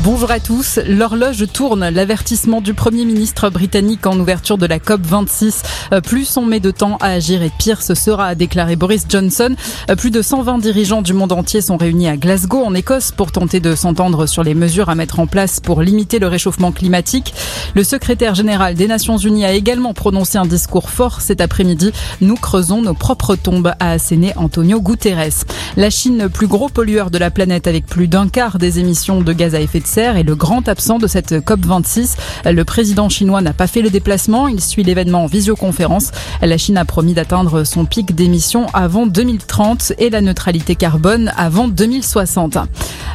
Bonjour à tous. L'horloge tourne. L'avertissement du Premier ministre britannique en ouverture de la COP26. Euh, plus on met de temps à agir et pire ce sera, a déclaré Boris Johnson. Euh, plus de 120 dirigeants du monde entier sont réunis à Glasgow, en Écosse, pour tenter de s'entendre sur les mesures à mettre en place pour limiter le réchauffement climatique. Le secrétaire général des Nations Unies a également prononcé un discours fort cet après-midi. Nous creusons nos propres tombes, a asséné Antonio Guterres. La Chine, plus gros pollueur de la planète avec plus d'un quart des émissions de gaz à effet de est le grand absent de cette COP26. Le président chinois n'a pas fait le déplacement. Il suit l'événement en visioconférence. La Chine a promis d'atteindre son pic d'émissions avant 2030 et la neutralité carbone avant 2060.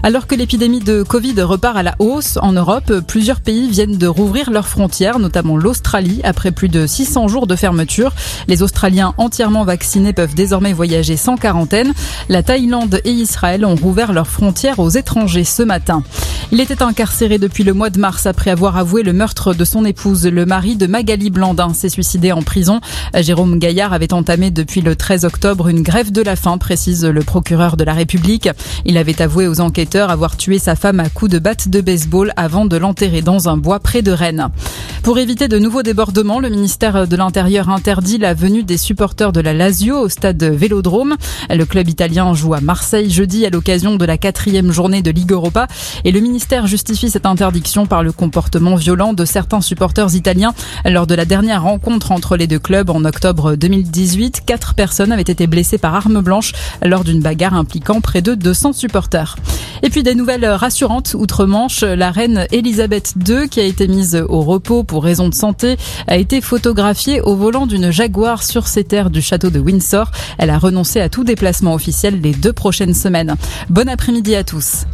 Alors que l'épidémie de Covid repart à la hausse en Europe, plusieurs pays viennent de rouvrir leurs frontières, notamment l'Australie, après plus de 600 jours de fermeture. Les Australiens entièrement vaccinés peuvent désormais voyager sans quarantaine. La Thaïlande et Israël ont rouvert leurs frontières aux étrangers ce matin. Il était incarcéré depuis le mois de mars après avoir avoué le meurtre de son épouse. Le mari de Magali Blandin s'est suicidé en prison. Jérôme Gaillard avait entamé depuis le 13 octobre une grève de la faim, précise le procureur de la République. Il avait avoué aux enquêteurs avoir tué sa femme à coups de batte de baseball avant de l'enterrer dans un bois près de Rennes. Pour éviter de nouveaux débordements, le ministère de l'Intérieur interdit la venue des supporters de la Lazio au stade Vélodrome. Le club italien joue à Marseille jeudi à l'occasion de la quatrième journée de Ligue Europa et le ministère justifie cette interdiction par le comportement violent de certains supporters italiens. Lors de la dernière rencontre entre les deux clubs en octobre 2018, quatre personnes avaient été blessées par arme blanche lors d'une bagarre impliquant près de 200 supporters. Et puis des nouvelles rassurantes outre-Manche, la reine Elisabeth II, qui a été mise au repos pour raison de santé, a été photographiée au volant d'une Jaguar sur ses terres du château de Windsor. Elle a renoncé à tout déplacement officiel les deux prochaines semaines. Bon après-midi à tous.